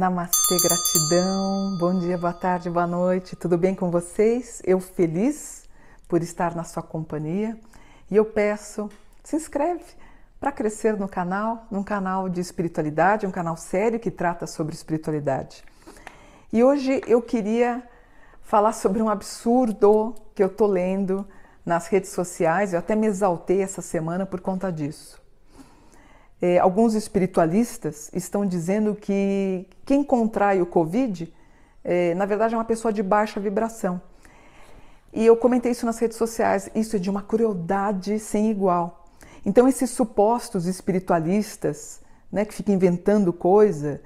Namastê, gratidão. Bom dia, boa tarde, boa noite. Tudo bem com vocês? Eu feliz por estar na sua companhia e eu peço, se inscreve para crescer no canal, num canal de espiritualidade, um canal sério que trata sobre espiritualidade. E hoje eu queria falar sobre um absurdo que eu tô lendo nas redes sociais. Eu até me exaltei essa semana por conta disso. É, alguns espiritualistas estão dizendo que quem contrai o Covid, é, na verdade, é uma pessoa de baixa vibração. E eu comentei isso nas redes sociais. Isso é de uma crueldade sem igual. Então, esses supostos espiritualistas, né, que ficam inventando coisa,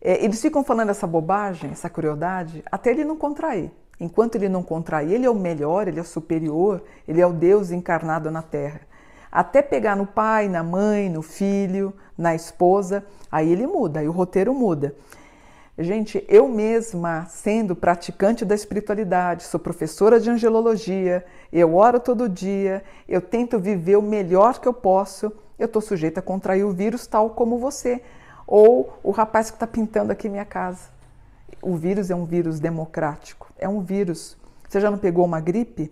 é, eles ficam falando essa bobagem, essa crueldade, até ele não contrair. Enquanto ele não contrair, ele é o melhor, ele é o superior, ele é o Deus encarnado na Terra até pegar no pai, na mãe, no filho, na esposa, aí ele muda, aí o roteiro muda. Gente, eu mesma, sendo praticante da espiritualidade, sou professora de angelologia, eu oro todo dia, eu tento viver o melhor que eu posso, eu estou sujeita a contrair o vírus tal como você, ou o rapaz que está pintando aqui minha casa. O vírus é um vírus democrático, é um vírus. Você já não pegou uma gripe?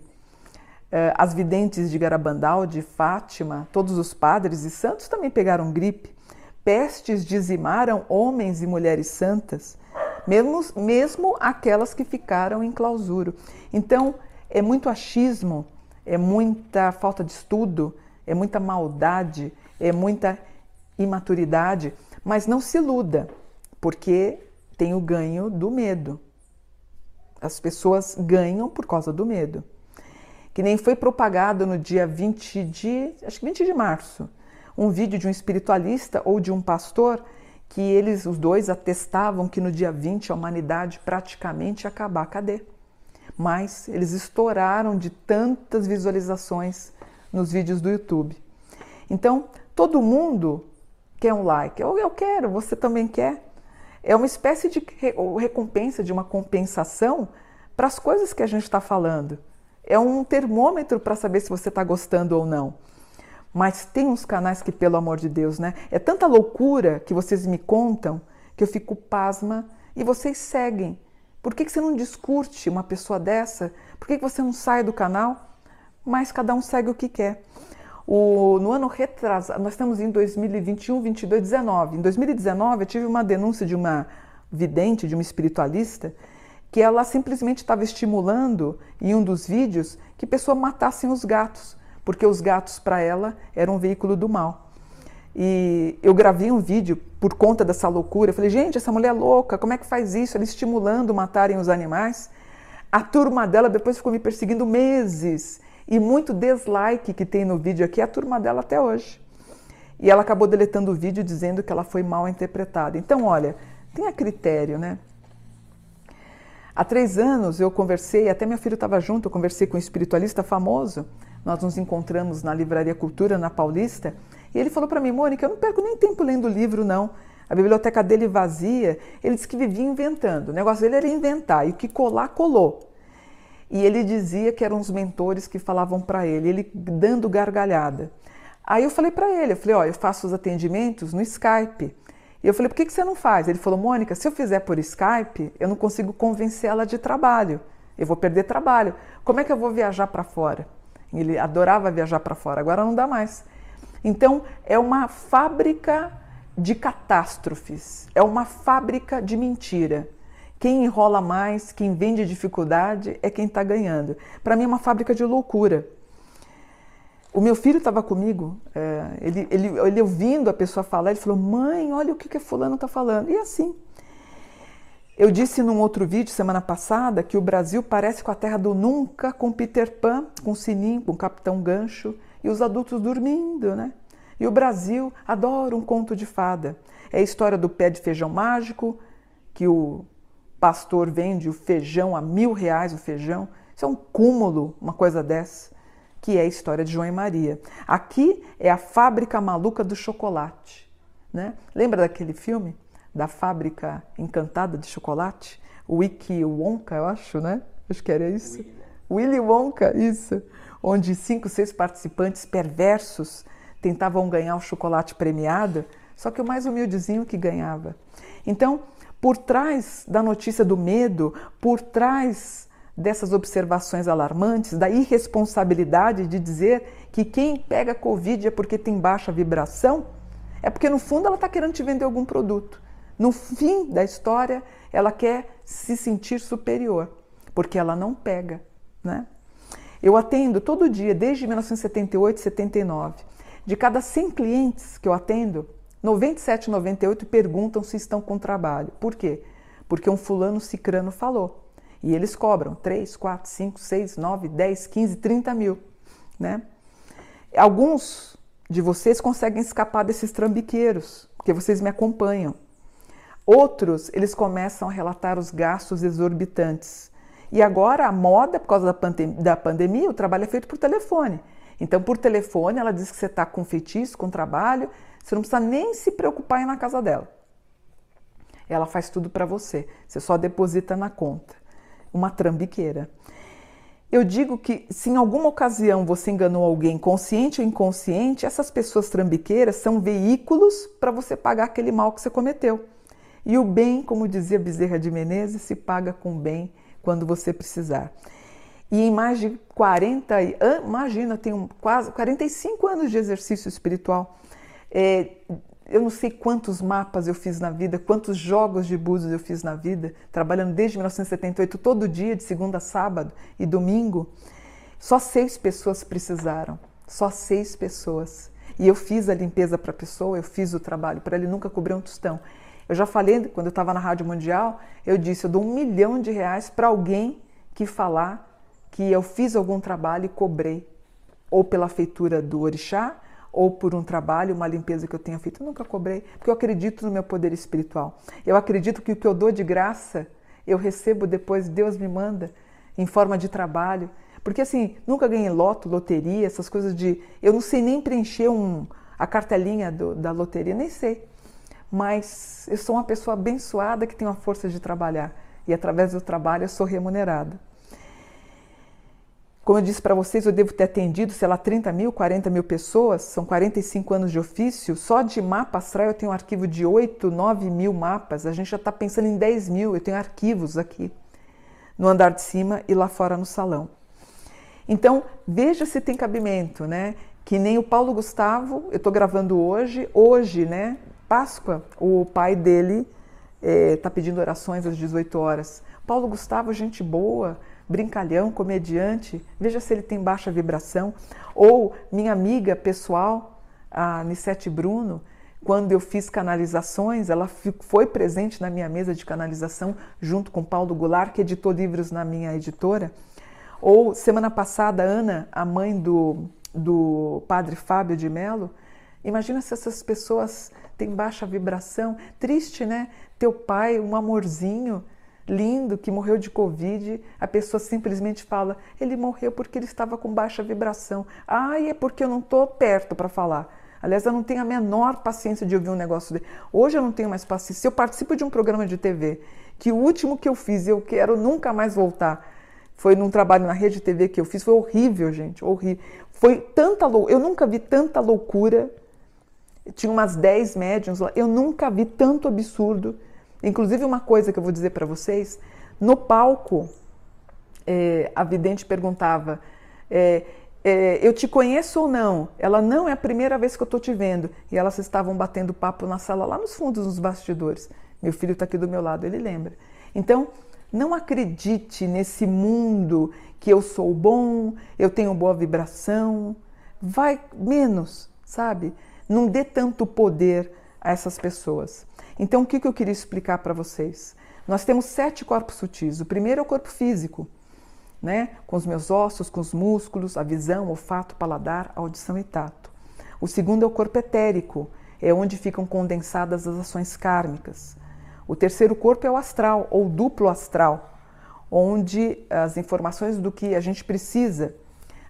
Eh, as videntes de Garabandal, de Fátima, todos os padres e santos também pegaram gripe. Pestes dizimaram homens e mulheres santas, mesmo, mesmo aquelas que ficaram em clausura. Então, é muito achismo, é muita falta de estudo, é muita maldade, é muita imaturidade, mas não se iluda, porque tem o ganho do medo. As pessoas ganham por causa do medo que nem foi propagado no dia 20 de, acho que 20 de março, um vídeo de um espiritualista ou de um pastor que eles, os dois, atestavam que no dia 20 a humanidade praticamente ia acabar. Cadê? Mas eles estouraram de tantas visualizações nos vídeos do YouTube. Então, todo mundo quer um like. Eu, eu quero, você também quer. É uma espécie de recompensa, de uma compensação para as coisas que a gente está falando é um termômetro para saber se você está gostando ou não. Mas tem uns canais que, pelo amor de Deus, né? É tanta loucura que vocês me contam que eu fico pasma e vocês seguem. Por que, que você não discute uma pessoa dessa? Por que, que você não sai do canal? Mas cada um segue o que quer. O, no ano retrasado, nós estamos em 2021, 22, 19. Em 2019, eu tive uma denúncia de uma vidente, de uma espiritualista, que ela simplesmente estava estimulando em um dos vídeos que pessoas matassem os gatos, porque os gatos para ela eram um veículo do mal. E eu gravei um vídeo por conta dessa loucura. Eu falei, gente, essa mulher é louca, como é que faz isso? Ela estimulando matarem os animais. A turma dela depois ficou me perseguindo meses. E muito dislike que tem no vídeo aqui é a turma dela até hoje. E ela acabou deletando o vídeo dizendo que ela foi mal interpretada. Então, olha, tenha critério, né? Há três anos eu conversei, até meu filho estava junto, eu conversei com um espiritualista famoso. Nós nos encontramos na Livraria Cultura, na Paulista, e ele falou para mim, Mônica, eu não perco nem tempo lendo livro, não. A biblioteca dele vazia, ele disse que vivia inventando. O negócio dele era inventar, e o que colar, colou. E ele dizia que eram os mentores que falavam para ele, ele dando gargalhada. Aí eu falei para ele, eu falei, ó, eu faço os atendimentos no Skype. E eu falei, por que, que você não faz? Ele falou, Mônica, se eu fizer por Skype, eu não consigo convencer ela de trabalho. Eu vou perder trabalho. Como é que eu vou viajar para fora? Ele adorava viajar para fora, agora não dá mais. Então, é uma fábrica de catástrofes, é uma fábrica de mentira. Quem enrola mais, quem vende dificuldade é quem está ganhando. Para mim é uma fábrica de loucura. O meu filho estava comigo, é, ele, ele, ele ouvindo a pessoa falar, ele falou: Mãe, olha o que, que fulano está falando. E assim. Eu disse num outro vídeo semana passada que o Brasil parece com a terra do nunca, com Peter Pan, com Sininho, com Capitão Gancho e os adultos dormindo, né? E o Brasil adora um conto de fada. É a história do pé de feijão mágico, que o pastor vende o feijão a mil reais o feijão. Isso é um cúmulo, uma coisa dessa que é a história de João e Maria. Aqui é a fábrica maluca do chocolate. Né? Lembra daquele filme? Da fábrica encantada de chocolate? Wiki Wonka, eu acho, né? acho que era isso. Willy Wonka, isso. Onde cinco, seis participantes perversos tentavam ganhar o chocolate premiado, só que o mais humildezinho que ganhava. Então, por trás da notícia do medo, por trás dessas observações alarmantes, da irresponsabilidade de dizer que quem pega Covid é porque tem baixa vibração, é porque no fundo ela está querendo te vender algum produto. No fim da história, ela quer se sentir superior, porque ela não pega, né? Eu atendo todo dia, desde 1978, 79. De cada 100 clientes que eu atendo, 97, 98 perguntam se estão com trabalho. Por quê? Porque um fulano cicrano falou. E eles cobram 3, 4, 5, 6, 9, 10, 15, 30 mil. Né? Alguns de vocês conseguem escapar desses trambiqueiros, porque vocês me acompanham. Outros, eles começam a relatar os gastos exorbitantes. E agora a moda, por causa da, pandem da pandemia, o trabalho é feito por telefone. Então, por telefone, ela diz que você está com feitiço, com trabalho, você não precisa nem se preocupar em ir na casa dela. Ela faz tudo para você, você só deposita na conta. Uma trambiqueira. Eu digo que se em alguma ocasião você enganou alguém, consciente ou inconsciente, essas pessoas trambiqueiras são veículos para você pagar aquele mal que você cometeu. E o bem, como dizia Bezerra de Menezes, se paga com bem quando você precisar. E em mais de 40, imagina, tenho quase 45 anos de exercício espiritual. É, eu não sei quantos mapas eu fiz na vida, quantos jogos de búzios eu fiz na vida, trabalhando desde 1978, todo dia, de segunda a sábado e domingo. Só seis pessoas precisaram, só seis pessoas. E eu fiz a limpeza para a pessoa, eu fiz o trabalho para ele nunca cobrir um tostão. Eu já falei, quando eu estava na Rádio Mundial, eu disse: eu dou um milhão de reais para alguém que falar que eu fiz algum trabalho e cobrei, ou pela feitura do orixá, ou por um trabalho, uma limpeza que eu tenha feito. Eu nunca cobrei, porque eu acredito no meu poder espiritual. Eu acredito que o que eu dou de graça, eu recebo depois, Deus me manda em forma de trabalho. Porque assim, nunca ganhei loto, loteria, essas coisas de. Eu não sei nem preencher um, a cartelinha do, da loteria, nem sei mas eu sou uma pessoa abençoada que tem uma força de trabalhar e através do trabalho eu sou remunerada. Como eu disse para vocês, eu devo ter atendido, sei lá, 30 mil, 40 mil pessoas, são 45 anos de ofício. Só de mapa astral eu tenho um arquivo de 8, 9 mil mapas. A gente já está pensando em 10 mil, eu tenho arquivos aqui no andar de cima e lá fora no salão. Então, veja se tem cabimento, né? Que nem o Paulo Gustavo, eu estou gravando hoje, hoje, né? Páscoa, o pai dele está é, pedindo orações às 18 horas. Paulo Gustavo, gente boa, brincalhão, comediante, veja se ele tem baixa vibração. Ou minha amiga pessoal, a Nissete Bruno, quando eu fiz canalizações, ela foi presente na minha mesa de canalização junto com Paulo Goulart, que editou livros na minha editora. Ou semana passada, Ana, a mãe do, do padre Fábio de Mello, imagina se essas pessoas tem baixa vibração. Triste, né? Teu pai, um amorzinho lindo que morreu de Covid, a pessoa simplesmente fala: ele morreu porque ele estava com baixa vibração. Ai, é porque eu não estou perto para falar. Aliás, eu não tenho a menor paciência de ouvir um negócio dele. Hoje eu não tenho mais paciência. Se eu participo de um programa de TV, que o último que eu fiz, eu quero nunca mais voltar, foi num trabalho na rede TV que eu fiz, foi horrível, gente, horrível. Foi tanta loucura, eu nunca vi tanta loucura tinha umas 10 médiums lá. Eu nunca vi tanto absurdo. Inclusive, uma coisa que eu vou dizer para vocês: no palco, é, a vidente perguntava. É, é, eu te conheço ou não? Ela não é a primeira vez que eu estou te vendo. E elas estavam batendo papo na sala, lá nos fundos, nos bastidores. Meu filho está aqui do meu lado, ele lembra. Então, não acredite nesse mundo que eu sou bom, eu tenho boa vibração. Vai menos, sabe? Não dê tanto poder a essas pessoas. Então, o que eu queria explicar para vocês? Nós temos sete corpos sutis. O primeiro é o corpo físico, né? com os meus ossos, com os músculos, a visão, olfato, paladar, audição e tato. O segundo é o corpo etérico, é onde ficam condensadas as ações kármicas. O terceiro corpo é o astral, ou duplo astral, onde as informações do que a gente precisa.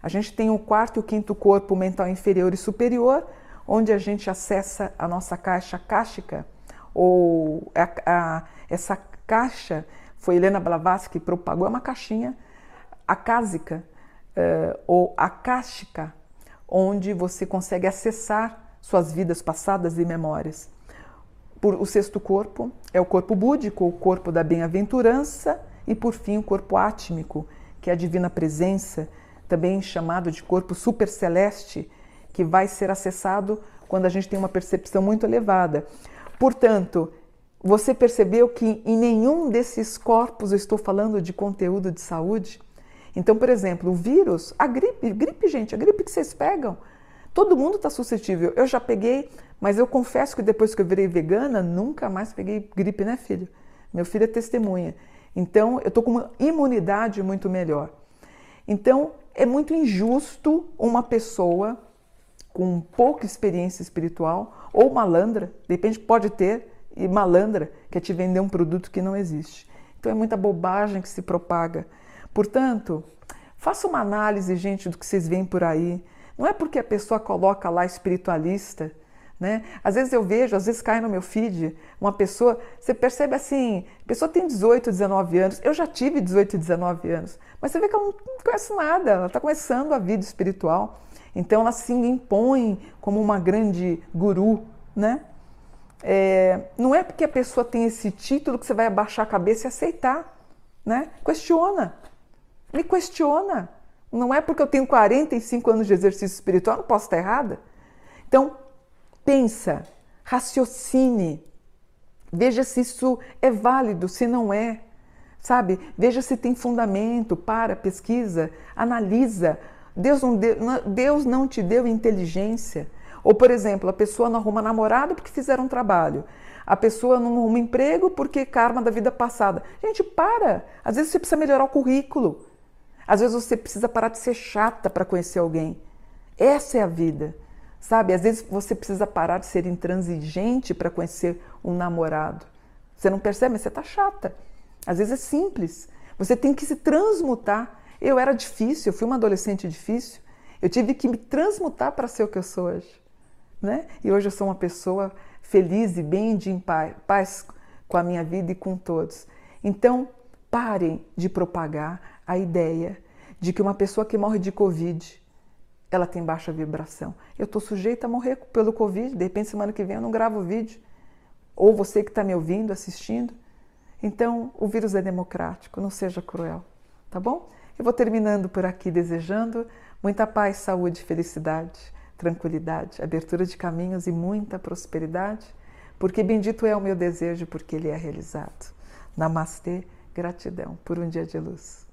A gente tem o quarto e o quinto corpo mental inferior e superior, onde a gente acessa a nossa caixa cáchica, ou a, a, essa caixa foi Helena Blavatsky que propagou, é uma caixinha acásica uh, ou akáshica, onde você consegue acessar suas vidas passadas e memórias. Por, o sexto corpo é o corpo búdico, o corpo da bem-aventurança, e por fim o corpo átmico, que é a divina presença, também chamado de corpo superceleste, que vai ser acessado quando a gente tem uma percepção muito elevada. Portanto, você percebeu que em nenhum desses corpos eu estou falando de conteúdo de saúde? Então, por exemplo, o vírus, a gripe, gripe, gente, a gripe que vocês pegam, todo mundo está suscetível. Eu já peguei, mas eu confesso que depois que eu virei vegana, nunca mais peguei gripe, né, filho? Meu filho é testemunha. Então, eu estou com uma imunidade muito melhor. Então, é muito injusto uma pessoa com pouca experiência espiritual ou malandra, de repente pode ter, e malandra, quer te vender um produto que não existe. Então é muita bobagem que se propaga. Portanto, faça uma análise, gente, do que vocês veem por aí. Não é porque a pessoa coloca lá espiritualista, né? Às vezes eu vejo, às vezes cai no meu feed, uma pessoa, você percebe assim, a pessoa tem 18, 19 anos, eu já tive 18, 19 anos, mas você vê que ela não conhece nada, ela está começando a vida espiritual. Então ela se impõe como uma grande guru, né? É, não é porque a pessoa tem esse título que você vai abaixar a cabeça e aceitar, né? Questiona, me questiona. Não é porque eu tenho 45 anos de exercício espiritual, não posso estar errada. Então, pensa, raciocine, veja se isso é válido, se não é, sabe? Veja se tem fundamento, para, pesquisa, analisa. Deus não, deu, Deus não te deu inteligência ou, por exemplo, a pessoa não arruma namorado porque fizeram um trabalho. A pessoa não arruma emprego porque karma da vida passada. Gente, para! Às vezes você precisa melhorar o currículo. Às vezes você precisa parar de ser chata para conhecer alguém. Essa é a vida. Sabe? Às vezes você precisa parar de ser intransigente para conhecer um namorado. Você não percebe, mas você está chata. Às vezes é simples. Você tem que se transmutar. Eu era difícil, eu fui uma adolescente difícil. Eu tive que me transmutar para ser o que eu sou hoje né? E hoje eu sou uma pessoa feliz e bem de em paz com a minha vida e com todos. Então, parem de propagar a ideia de que uma pessoa que morre de Covid, ela tem baixa vibração. Eu estou sujeita a morrer pelo Covid, de repente semana que vem eu não gravo vídeo. Ou você que está me ouvindo, assistindo. Então, o vírus é democrático, não seja cruel, tá bom? Eu vou terminando por aqui desejando muita paz, saúde felicidade tranquilidade, abertura de caminhos e muita prosperidade, porque bendito é o meu desejo, porque ele é realizado. Namastê, gratidão por um dia de luz.